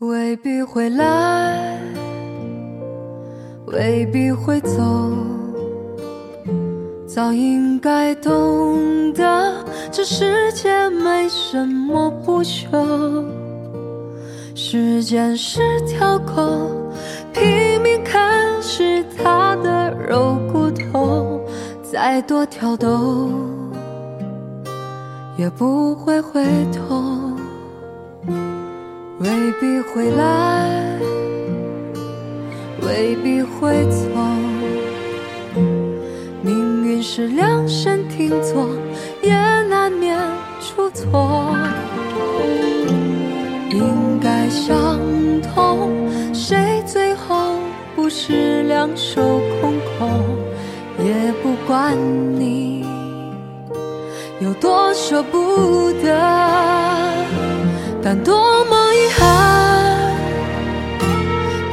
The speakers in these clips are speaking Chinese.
未必会来，未必会走，早应该懂得，这世界没什么不朽。时间是条狗，拼命啃食它的肉骨头，再多挑逗也不会回头。回来，未必会走，命运是量身定做，也难免出错。应该相同，谁最后不是两手空空？也不管你有多舍不得，但多么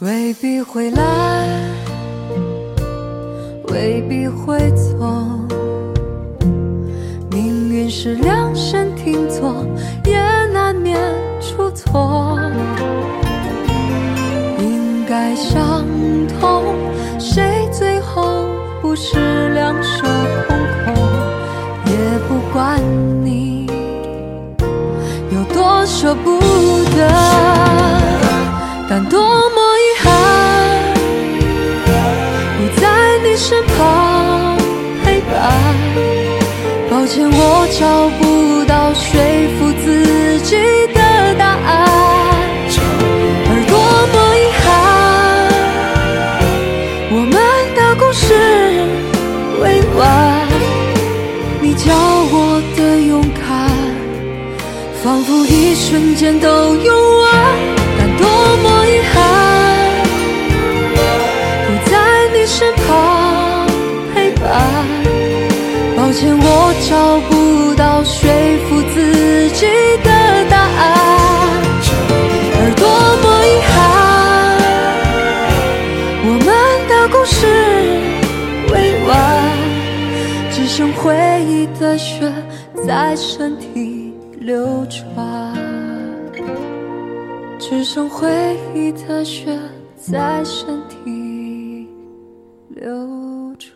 未必会来，未必会走，命运是量身定做，也难免出错。应该相同，谁最后不是两手空空？也不管你有多舍不得，但多么身旁陪伴。抱歉，我找不到说服自己的答案。而多么遗憾，我们的故事未完。你教我的勇敢，仿佛一瞬间都用完。但多么遗憾，回忆的血在身体流转只剩回忆的血在身体流转